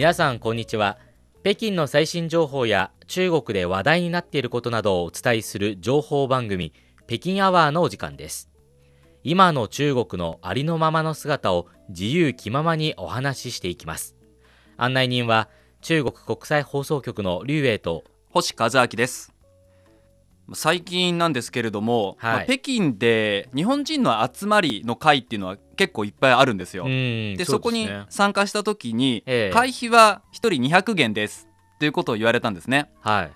皆さんこんにちは。北京の最新情報や中国で話題になっていることなどをお伝えする情報番組北京アワーのお時間です。今の中国のありのままの姿を自由気ままにお話ししていきます。案内人は中国国際放送局の劉英と星和明です。最近なんですけれども、はいまあ北京で日本人の集まりの会っていうのは結構いっぱいあるんですよ。ででそこに参加した時に、ええ会費は1人200元ですということを言われたんですね。はい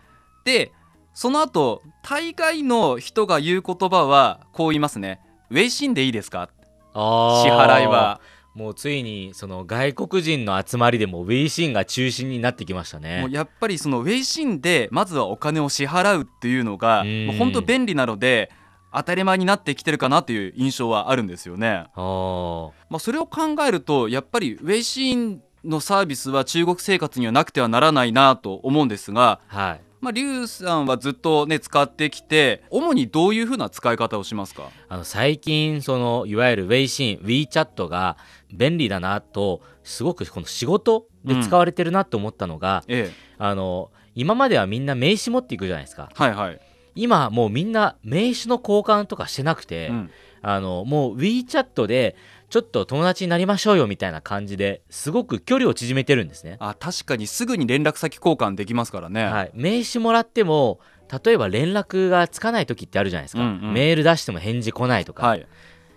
でその後大概の人が言う言葉はこう言いますね。ウェイシンでいいですか？あ支払いは。もうついにその外国人の集まりでもウェイシンが中心になってきましたね。もうやっぱりそのウェイシンでまずはお金を支払うっていうのが本当便利なので当たり前になってきてるかなという印象はあるんですよね。まあ、それを考えるとやっぱりウェイシンのサービスは中国生活にはなくてはならないなと思うんですが、はいまあ、リュウさんはずっとね使ってきて主にどういうふうな使い方をしますか？あの最近そのいわゆるウェイシン WeChat が便利だなとすごくこの仕事で使われてるなと思ったのが、ええ。あの今まではみんな名刺持っていくじゃないですか。はいはい、今もうみんな名刺の交換とかしてなくて、うん。あのもう WeChat でちょっと友達になりましょうよみたいな感じですごく距離を縮めてるんですね、あ確かにすぐに連絡先交換できますからね。はい、名刺もらっても例えば連絡がつかない時ってあるじゃないですか、うんうん。メール出しても返事来ないとか、はい。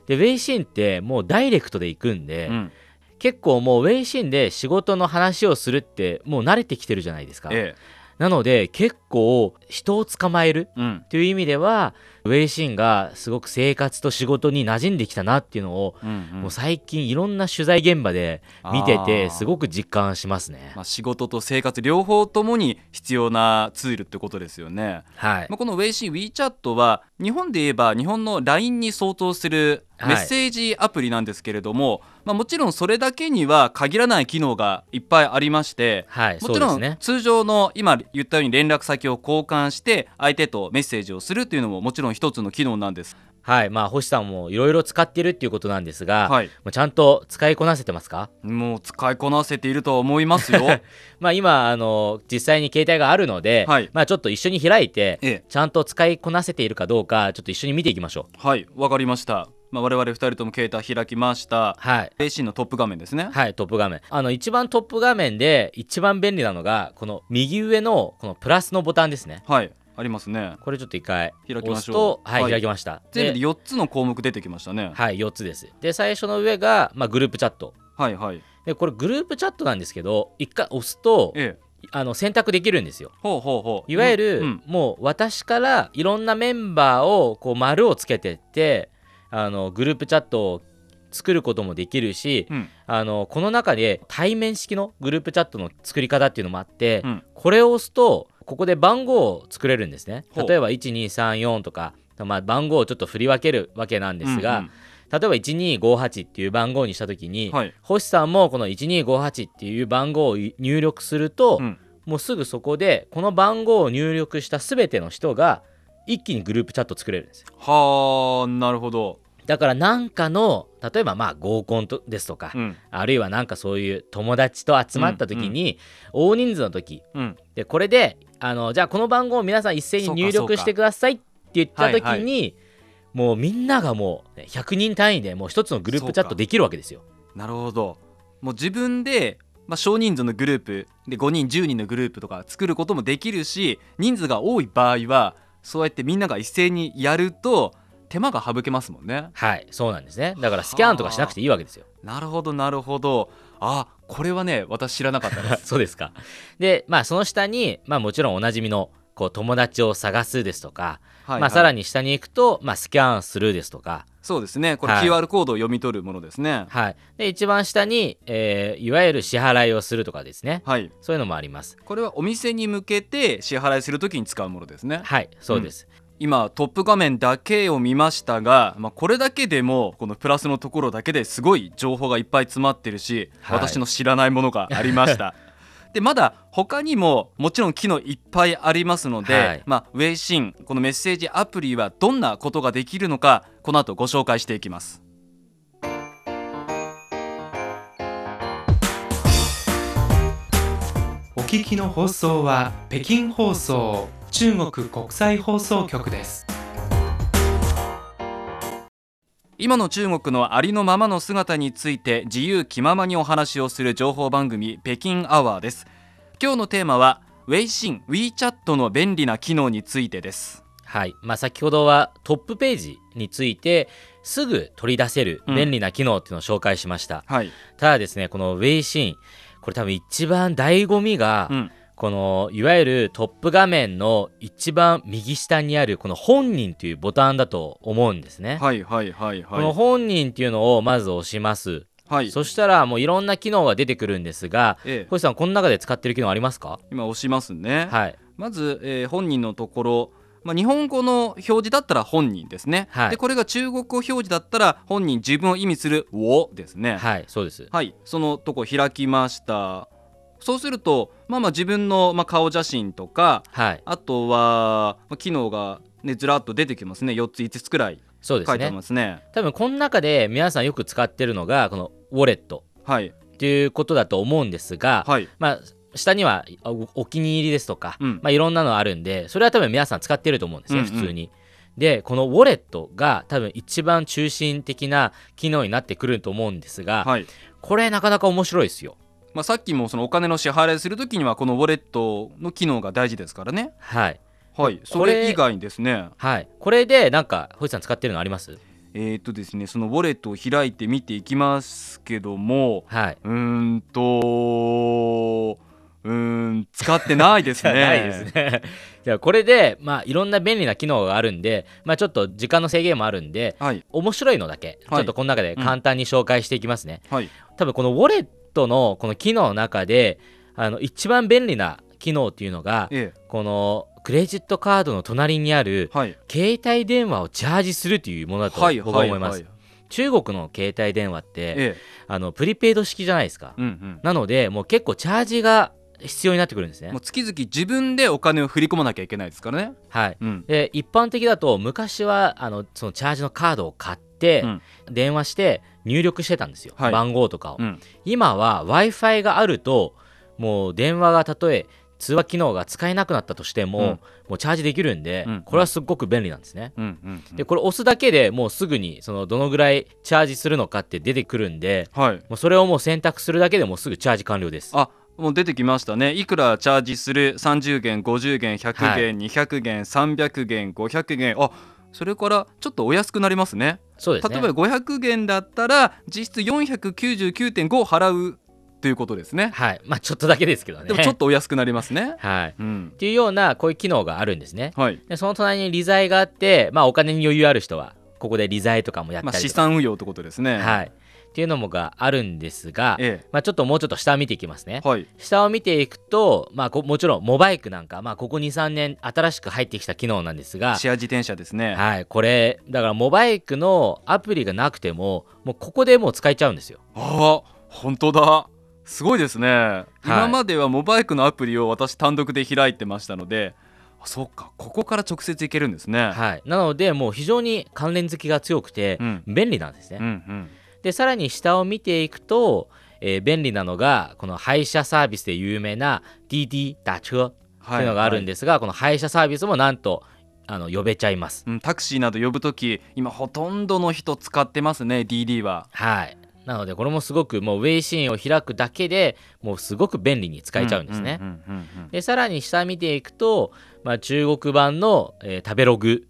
でウェイシンってもうダイレクトで行くんで、うん。結構もうウェイシンで仕事の話をするってもう慣れてきてるじゃないですか、えなので結構人を捕まえるという意味ではウェイシンがすごく生活と仕事に馴染んできたなっていうのを、うんうんもう最近いろんな取材現場で見ててすごく実感しますね。まあ、仕事と生活両方ともに必要なツールってことですよね。はいまあ、このウェイシン WeChat は日本で言えば日本の LINE に相当するはいメッセージアプリなんですけれども、まあ、もちろんそれだけには限らない機能がいっぱいありましてはいもちろん。通常の今言ったように連絡先を交換して相手とメッセージをするっていうのももちろん一つの機能なんです。はいまあ星さんもいろいろ使ってるっていうことなんですが、はい、もうちゃんと使いこなせてますか？もう使いこなせているとは思いますよ。まあ今あの実際に携帯があるので、はいまあちょっと一緒に開いてええ、ちゃんと使いこなせているかどうかちょっと一緒に見ていきましょう。はいわかりました。まあ、我々二人とも携帯開きました。はい。ウェイシンのトップ画面ですね。はい、トップ画面。あの、一番トップ画面で一番便利なのが、この右上のこのプラスのボタンですね。はいありますね。これちょっと一回開きましょうはい、はい開きました。全部でで4つの項目出てきましたね。はい、4つです。で、最初の上が、まあ、グループチャット。はいはい。で、これグループチャットなんですけど、一回押すと、ええ。あの選択できるんですよ。ほうほうほう。いわゆる、うんもう私からいろんなメンバーをこう丸をつけてってあのグループチャットを作ることもできるし、うん。あのこの中で対面式のグループチャットの作り方っていうのもあって、うん。これを押すとここで番号を作れるんですね。例えば1234とか、まあ、番号をちょっと振り分けるわけなんですが、うん例えば1258っていう番号にした時に、はい。星さんもこの1258っていう番号を入力すると、うん。もうすぐそこでこの番号を入力した全ての人が一気にグループチャット作れるんですよはあなるほど。だからなんかの例えばまあ合コンとですとか、うんあるいはなんかそういう友達と集まった時に、大人数の時うんでこれであのじゃあこの番号を皆さん一斉に入力してくださいって言った時に、はいもうみんながもう100人単位でもう一つのグループチャットできるわけですよ。なるほど。もう自分で、まあ、少人数のグループで5人10人のグループとか作ることもできるし人数が多い場合はそうやってみんなが一斉にやると手間が省けますもんね。はいそうなんですねだからスキャンとかしなくていいわけですよ。なるほどなるほど。あこれはね私知らなかったです。そうですか。で、まあ、その下に、まあ、もちろんおなじみのこう友達を探すですとか、はいまあ、さらにに下に行くと、まあ、スキャンするですとか、そうですねこれはい QR コードを読み取るものですね。はい、で一番下に、えーいわゆる支払いをするとかですねはいそういうのもあります。これはお店に向けて支払いするときに使うものですね。はいそうです、今トップ画面だけを見ましたが、まあ、これだけでもこのプラスのところだけですごい情報がいっぱい詰まってるし、はい私の知らないものがありました。でまだ他にももちろん機能いっぱいありますので、はいまあ、ウェイシンこのメッセージアプリはどんなことができるのかこの後ご紹介していきます。聞きの放送は北京放送中国国際放送局です今の中国のありのままの姿について自由気ままにお話をする情報番組北京アワーです。今日のテーマはウェイシン WeChat の便利な機能についてです。はい、まあ、先ほどはトップページについてすぐ取り出せる便利な機能っていうのを紹介しました、はい、ただですねこのウェイシンこれ多分一番醍醐味が、うん、このいわゆるトップ画面の一番右下にあるこの本人というボタンだと思うんですね、はいはいはいこのはい本人っていうのをまず押します、はい。そしたらもういろんな機能が出てくるんですがええ。星さんこの中で使ってる機能ありますか？今押しますね、はい。まず、えー本人のところまあ、日本語の表示だったら本人ですね、はい。でこれが中国語表示だったら本人自分を意味する「我」ですね。はいそうです。はい、そのとこ開きましたそうするとまあまあ自分の、まあ、顔写真とかはい。あとは、まあ、機能が、ね、ずらっと出てきますね。4つ5つくらいそうです書いてますね。多分この中で皆さんよく使ってるのがこのウォレット。はい。っていうことだと思うんですが、はい。まあ下にはおお気に入りですとか、うん。まあ、いろんなのあるんでそれは多分皆さん使ってると思うんですね、うんうん。普通に。でこのウォレットが多分一番中心的な機能になってくると思うんですが、はい。これなかなか面白いですよ。まあ、さっきもそのお金の支払いするときにはこのウォレットの機能が大事ですからね。はい、はい。そこれれ以外にですね。はい、これでなんか星さん使ってるのあります？えー、っとですねそのウォレットを開いて見ていきますけどもはい。うーんとうーん使ってないですね。ないですね。じゃあこれで、まあ、いろんな便利な機能があるんで、まあ、ちょっと時間の制限もあるんではい。面白いのだけ、はい。ちょっとこの中で簡単に紹介していきますね。はい。多分このウォレットのこの機能の中であの一番便利な機能っていうのがえこのクレジットカードの隣にあるえはい。携帯電話をチャージするというものだとはい僕は思います、はい。中国の携帯電話ってええ。あのプリペイド式じゃないですか、うんうん。なのでもう結構チャージが必要になってくるんですね。もう月々自分でお金を振り込まなきゃいけないですからね。はい。うん。で一般的だと昔はあのそのチャージのカードを買って、うん。電話して入力してたんですよ、はい番号とかを、うん。今は w i f i があるともう電話がたとえ通話機能が使えなくなったとしても、うんもうチャージできるんで、うんこれはすっごく便利なんですね。うん。うん。でこれ押すだけでもうすぐにそのどのぐらいチャージするのかって出てくるんではい。もうそれをもう選択するだけでもうすぐチャージ完了です。あ、もう出てきましたね。いくらチャージする？30元、50元、100元、200元、300元、500元。あ、それからちょっとお安くなりますね。そうですね例えば500元だったら実質499.5払うということですね。はいまあちょっとだけですけどね。でもちょっとお安くなりますね。はいうんっ。ていうようなこういう機能があるんですね。はい。でその隣に理財があって、まあ、お金に余裕ある人はここで理財とかもやっまあ資たりとか、産運用ってことですね。はい、っていうのもがあるんですが、えまあ、ちょっともうちょっと下を見ていきますねえ。。はい。下を見ていくと、まあ、こもちろんモバイクなんか、まあ、ここ23年新しく入ってきた機能なんですが、シェア自転車ですね。はい、これだからモバイクのアプリがなくてももうここでもう使えちゃうんですよ。ああ本当だすごいですね、今まではモバイクのアプリを私単独で開いてましたのであそうかここから直接いけるんですね、はい、なのでもう非常に関連付きが強くてうん便利なんですね。うんうんでさらに下を見ていくと、えー便利なのがこの配車サービスで有名な DD 打車とはいいうのがあるんですが、この配車サービスもなんとあの呼べちゃいます。うん、タクシーなど呼ぶとき今ほとんどの人使ってますね DD は。はい。なのでこれもすごくもうウェイシーンを開くだけでもうすごく便利に使えちゃうんですね。でさらに下見ていくと、まあ、中国版の、えー食べログ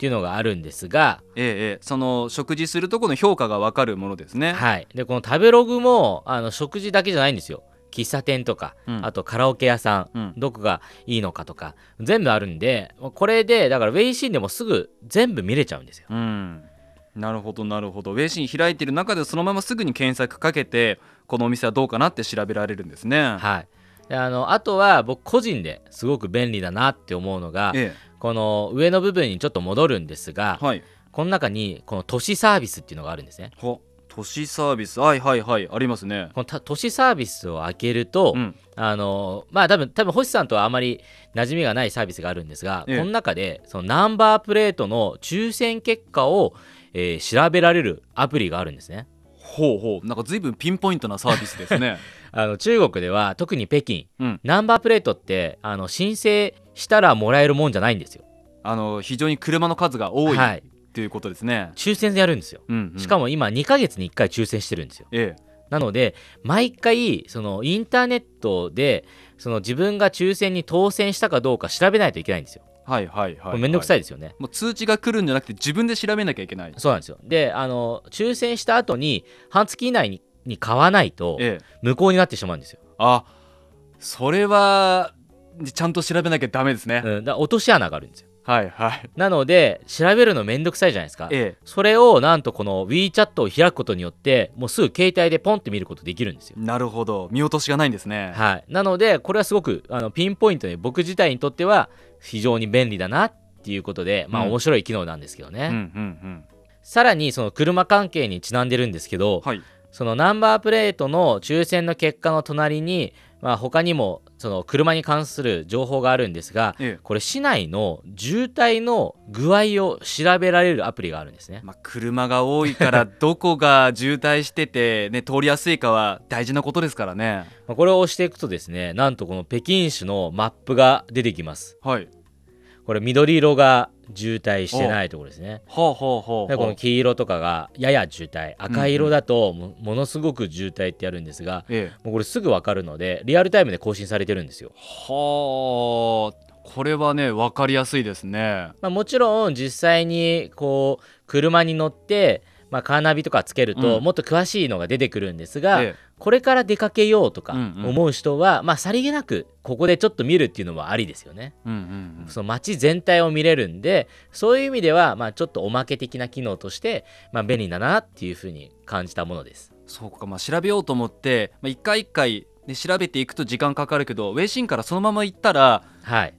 っていうのがあるんですが、ええええ。その食事するところの評価がわかるものですね。はい、でこの食べログもあの食事だけじゃないんですよ。喫茶店とか、うん。あとカラオケ屋さん、うん。どこがいいのかとか全部あるんでこれでだからウェイシーンでもすぐ全部見れちゃうんですよ。うん。なるほどなるほど。ウェイシン開いてる中でそのまますぐに検索かけてこのお店はどうかなって調べられるんですね。はい、であのあとは僕個人ですごく便利だなって思うのがえこの上の部分にちょっと戻るんですが、えはい。この中にこの都市サービスっていうのがあるんですね。ほ都市サービス。はいはいはい。ありますね。このた都市サービスを開けると、うん。あのまあ多分多分星さんとはあまり馴染みがないサービスがあるんですが、ええ。この中でそのナンバープレートの抽選結果を、えー調べられるアプリがあるんですね。ほうほう。なんか随分ピンポイントなサービスですね あの中国では特に北京うんナンバープレートってあの申請したらもらえるもんじゃないんですよ。あの非常に車の数が多いはい、ということですね、抽選でやるんですよ。うんうんしかも今2ヶ月に1回抽選してるんですよ。ええなので毎回そのインターネットでその自分が抽選に当選したかどうか調べないといけないんですよ。はいはいはい、これめんどくさいいですよね。もう通知が来るんじゃなくて自分で調べなきゃいけないそうなんですよ。であの抽選した後に半月以内にに買わないとええ。無効になってしまうんですよ。あそれはちゃんと調べなきゃダメですね、うん、だ落とし穴があるんですよ。はいはい。なので調べるのめんどくさいじゃないですか。ええ。それをなんとこの WeChat を開くことによってもうすぐ携帯でポンって見ることできるんですよ。なるほど。見落としがないんですね。はい、なのでこれはすごくあのピンポイントで僕自体にとっては非常に便利だなっていうことでまあうん。面白い機能なんですけどね、さらにその車関係にちなんでるんですけど、はいそのナンバープレートの抽選の結果の隣に、まあ、他にもその車に関する情報があるんですがええこれ市内の渋滞の具合を調べられるアプリがあるんですね。まあ、車が多いから どこが渋滞してて、ね、通りやすいかは大事なことですからねまあこれを押していくとですねなんとこの北京市のマップが出てきます。はいこれ緑色が渋滞してないところですね。ほうほうほうでこの黄色とかがやや渋滞。赤色だともものすごく渋滞ってあるんですがええ。もうこれすぐ分かるのでリアルタイムで更新されてるんですよ。はあ。これはね分かりやすいですね。まあ、もちろん実際にこう車に乗って、まあ、カーナビとかつけるとうん。もっと詳しいのが出てくるんですが、えこれから出かけようとかうんうん思う人は、まあ、さりげなくここでちょっと見るっていうのもありですよね。えうんうんうんその街全体を見れるんでそういう意味では、まあ、ちょっとおまけ的な機能として、まあ、便利だなっていうふうに感じたものです。そうかまあ調べようと思って、まあ、一回一回、ね、調べていくと時間かかるけどウェイシンからそのまま行ったらはい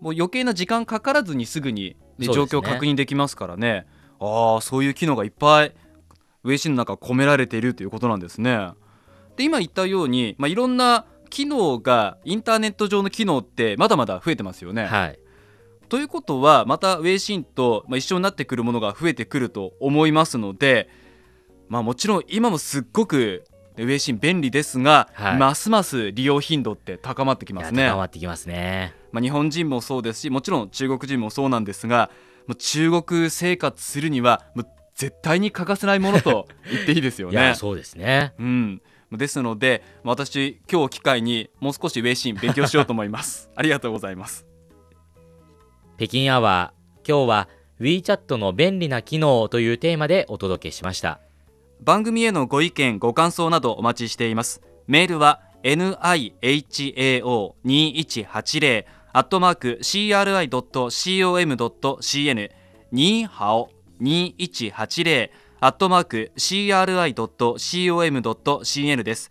もう余計な時間かからずにすぐに、ねね状況確認できますからねああそういう機能がいっぱいウェイシンの中込められているということなんですね。で今言ったように、まあ、いろんな機能がインターネット上の機能ってまだまだ増えてますよね。はいということはまたウェイシンと、まあ、一緒になってくるものが増えてくると思いますので、まあ、もちろん今もすっごくウェイシン便利ですが、はいますます利用頻度って高まってきますね。高まってきますね。まあ、日本人もそうですしもちろん中国人もそうなんですがもう中国生活するにはもう絶対に欠かせないものと言っていいですよ いやね。そうですね。うん、ですので私今日を機会にもう少しウェイシン勉強しようと思います。ありがとうございます。北京アワー今日は WeChat の便利な機能というテーマでお届けしました。番組へのご意見ご感想などお待ちしていますメールは nihao2180 アットマーク CRI.com.cn ニーハオ2180アットマーク CRI.com.cn です。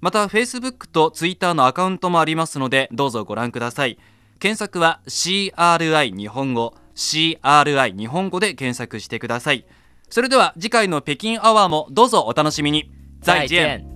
また Facebook と Twitter のアカウントもありますのでどうぞご覧ください。検索は CRI 日本語 CRI 日本語で検索してください。それでは次回の北京アワーもどうぞお楽しみに。再见